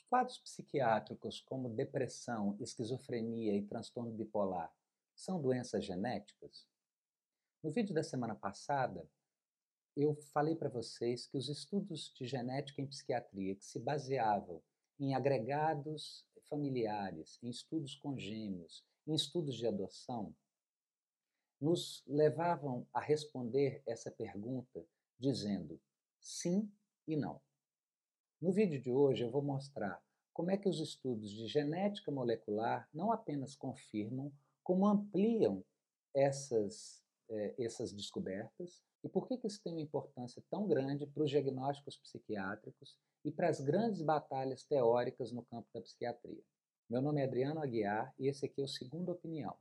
Os quadros psiquiátricos, como depressão, esquizofrenia e transtorno bipolar, são doenças genéticas? No vídeo da semana passada, eu falei para vocês que os estudos de genética em psiquiatria que se baseavam em agregados familiares, em estudos congêmeos, em estudos de adoção, nos levavam a responder essa pergunta dizendo sim e não. No vídeo de hoje eu vou mostrar como é que os estudos de genética molecular não apenas confirmam, como ampliam essas, eh, essas descobertas e por que, que isso tem uma importância tão grande para os diagnósticos psiquiátricos e para as grandes batalhas teóricas no campo da psiquiatria. Meu nome é Adriano Aguiar e esse aqui é o Segunda Opinião,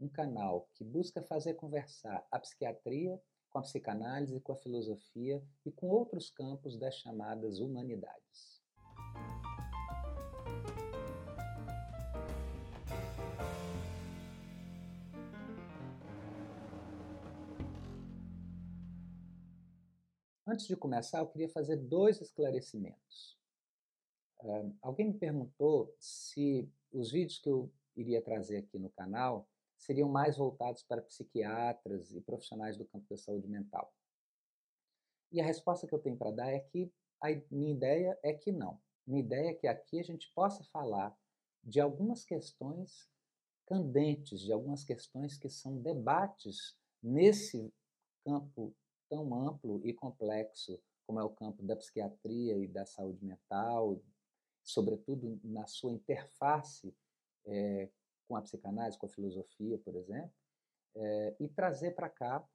um canal que busca fazer conversar a psiquiatria com a psicanálise, com a filosofia e com outros campos das chamadas humanidades. Antes de começar, eu queria fazer dois esclarecimentos. Uh, alguém me perguntou se os vídeos que eu iria trazer aqui no canal seriam mais voltados para psiquiatras e profissionais do campo da saúde mental. E a resposta que eu tenho para dar é que a minha ideia é que não. Minha ideia é que aqui a gente possa falar de algumas questões candentes, de algumas questões que são debates nesse campo tão amplo e complexo como é o campo da psiquiatria e da saúde mental, sobretudo na sua interface é, com a psicanálise, com a filosofia, por exemplo, é, e trazer para cá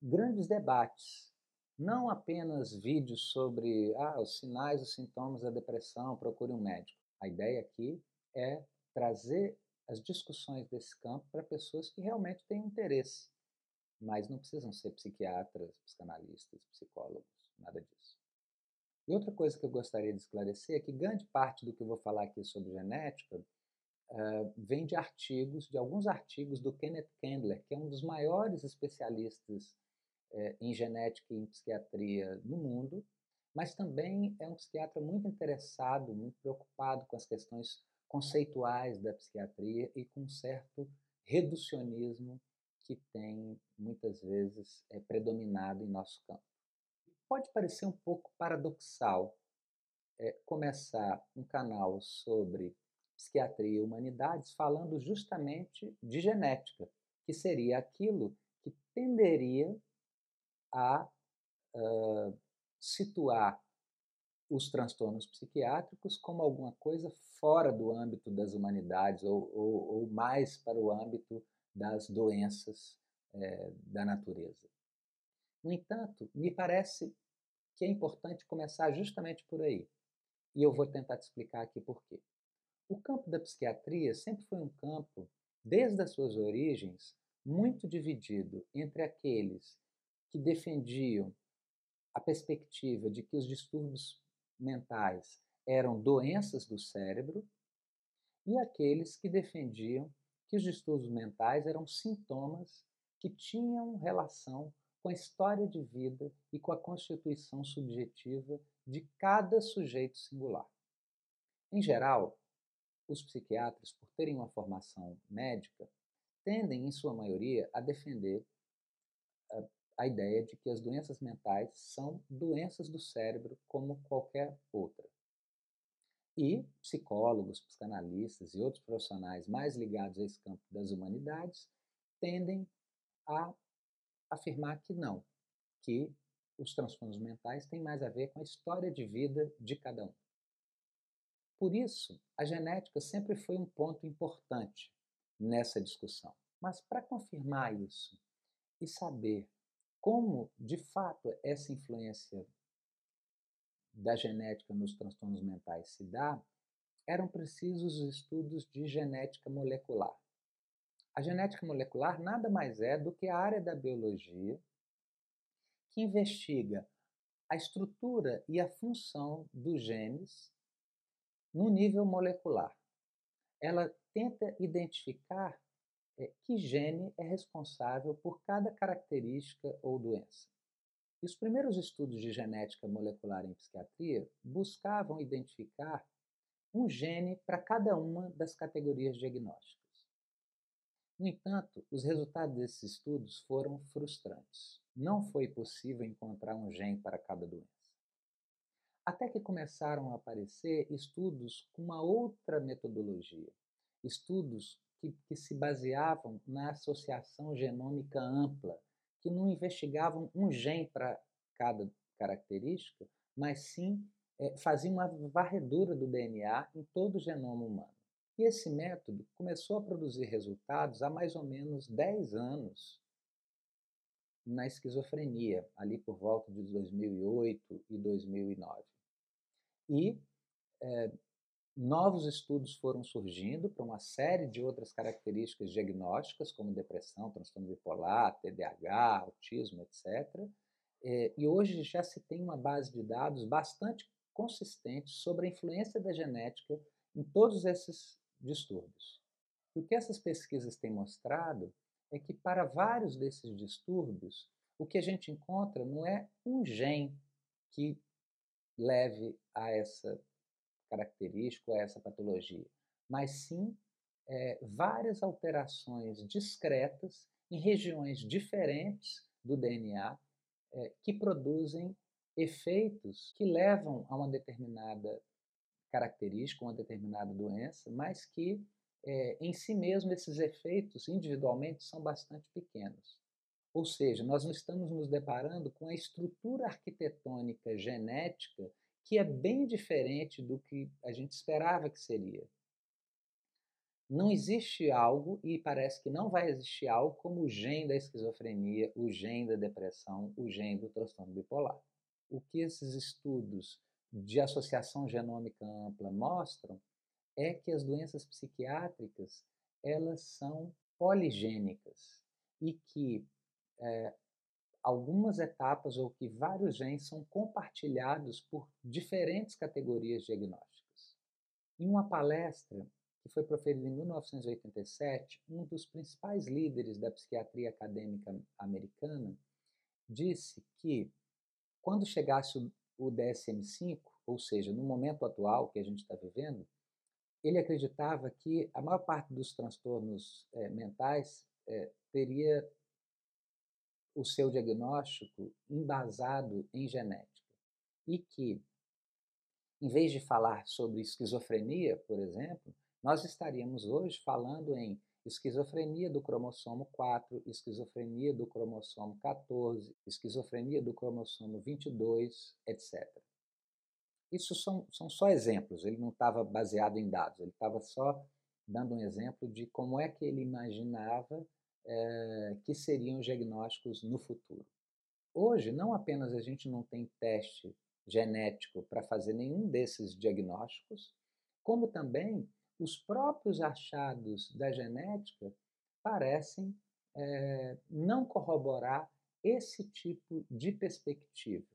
grandes debates, não apenas vídeos sobre ah, os sinais, os sintomas da depressão, procure um médico. A ideia aqui é trazer as discussões desse campo para pessoas que realmente têm interesse, mas não precisam ser psiquiatras, psicanalistas, psicólogos, nada disso. E outra coisa que eu gostaria de esclarecer é que grande parte do que eu vou falar aqui sobre genética uh, vem de artigos, de alguns artigos do Kenneth Kendler, que é um dos maiores especialistas uh, em genética e em psiquiatria no mundo, mas também é um psiquiatra muito interessado, muito preocupado com as questões conceituais da psiquiatria e com um certo reducionismo que tem muitas vezes é, predominado em nosso campo. Pode parecer um pouco paradoxal é, começar um canal sobre Psiquiatria e Humanidades, falando justamente de genética, que seria aquilo que tenderia a uh, situar os transtornos psiquiátricos como alguma coisa fora do âmbito das humanidades ou, ou, ou mais para o âmbito das doenças é, da natureza. No entanto, me parece que é importante começar justamente por aí. E eu vou tentar te explicar aqui por quê. O campo da psiquiatria sempre foi um campo, desde as suas origens, muito dividido entre aqueles que defendiam a perspectiva de que os distúrbios mentais eram doenças do cérebro e aqueles que defendiam que os distúrbios mentais eram sintomas que tinham relação com a história de vida e com a constituição subjetiva de cada sujeito singular. Em geral, os psiquiatras, por terem uma formação médica, tendem, em sua maioria, a defender a, a ideia de que as doenças mentais são doenças do cérebro como qualquer outra. E psicólogos, psicanalistas e outros profissionais mais ligados a esse campo das humanidades tendem a afirmar que não, que os transtornos mentais têm mais a ver com a história de vida de cada um. Por isso, a genética sempre foi um ponto importante nessa discussão. Mas para confirmar isso e saber como, de fato, essa influência da genética nos transtornos mentais se dá, eram precisos estudos de genética molecular. A genética molecular nada mais é do que a área da biologia que investiga a estrutura e a função dos genes no nível molecular. Ela tenta identificar é, que gene é responsável por cada característica ou doença. E os primeiros estudos de genética molecular em psiquiatria buscavam identificar um gene para cada uma das categorias diagnósticas. No entanto, os resultados desses estudos foram frustrantes. Não foi possível encontrar um gene para cada doença. Até que começaram a aparecer estudos com uma outra metodologia, estudos que, que se baseavam na associação genômica ampla, que não investigavam um gene para cada característica, mas sim é, faziam uma varredura do DNA em todo o genoma humano. E esse método começou a produzir resultados há mais ou menos 10 anos na esquizofrenia, ali por volta de 2008 e 2009. E é, novos estudos foram surgindo para uma série de outras características diagnósticas, como depressão, transtorno bipolar, TDAH, autismo, etc. É, e hoje já se tem uma base de dados bastante consistente sobre a influência da genética em todos esses distúrbios. o que essas pesquisas têm mostrado é que para vários desses distúrbios, o que a gente encontra não é um gene que leve a essa característica, a essa patologia, mas sim é, várias alterações discretas em regiões diferentes do DNA é, que produzem efeitos que levam a uma determinada característica, uma determinada doença, mas que é, em si mesmo esses efeitos individualmente são bastante pequenos. Ou seja, nós não estamos nos deparando com a estrutura arquitetônica genética que é bem diferente do que a gente esperava que seria. Não existe algo, e parece que não vai existir algo, como o gene da esquizofrenia, o gene da depressão, o gene do transtorno bipolar. O que esses estudos de associação genômica ampla mostram é que as doenças psiquiátricas elas são poligênicas e que é, algumas etapas ou que vários genes são compartilhados por diferentes categorias diagnósticas. Em uma palestra que foi proferida em 1987, um dos principais líderes da psiquiatria acadêmica americana disse que quando chegasse o DSM-5, ou seja, no momento atual que a gente está vivendo, ele acreditava que a maior parte dos transtornos é, mentais é, teria o seu diagnóstico embasado em genética. E que, em vez de falar sobre esquizofrenia, por exemplo, nós estaríamos hoje falando em esquizofrenia do cromossomo 4, esquizofrenia do cromossomo 14, esquizofrenia do cromossomo 22, etc. Isso são, são só exemplos, ele não estava baseado em dados, ele estava só dando um exemplo de como é que ele imaginava é, que seriam os diagnósticos no futuro. Hoje, não apenas a gente não tem teste genético para fazer nenhum desses diagnósticos, como também os próprios achados da genética parecem é, não corroborar esse tipo de perspectiva.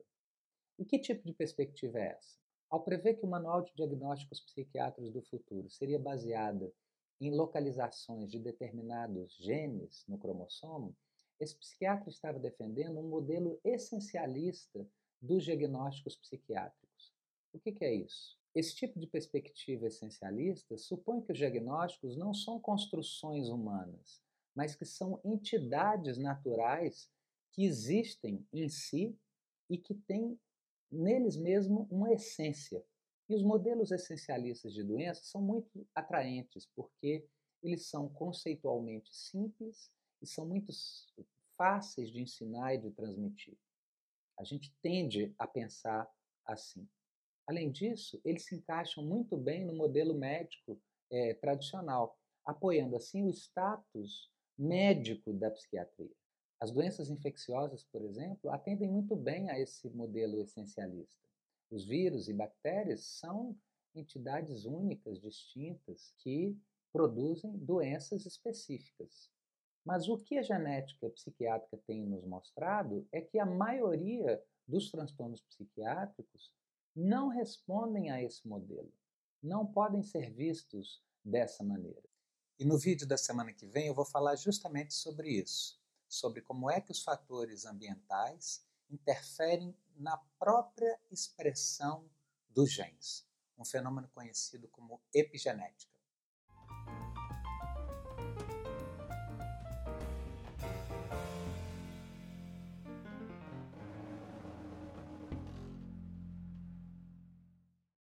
E que tipo de perspectiva é essa? Ao prever que o Manual de Diagnósticos Psiquiátricos do Futuro seria baseado em localizações de determinados genes no cromossomo, esse psiquiatra estava defendendo um modelo essencialista dos diagnósticos psiquiátricos. O que, que é isso? Esse tipo de perspectiva essencialista supõe que os diagnósticos não são construções humanas, mas que são entidades naturais que existem em si e que têm neles mesmo uma essência. E os modelos essencialistas de doença são muito atraentes, porque eles são conceitualmente simples e são muito fáceis de ensinar e de transmitir. A gente tende a pensar assim. Além disso, eles se encaixam muito bem no modelo médico é, tradicional, apoiando assim o status médico da psiquiatria. As doenças infecciosas, por exemplo, atendem muito bem a esse modelo essencialista. Os vírus e bactérias são entidades únicas, distintas, que produzem doenças específicas. Mas o que a genética psiquiátrica tem nos mostrado é que a maioria dos transtornos psiquiátricos não respondem a esse modelo, não podem ser vistos dessa maneira. E no vídeo da semana que vem eu vou falar justamente sobre isso, sobre como é que os fatores ambientais interferem na própria expressão dos genes, um fenômeno conhecido como epigenética.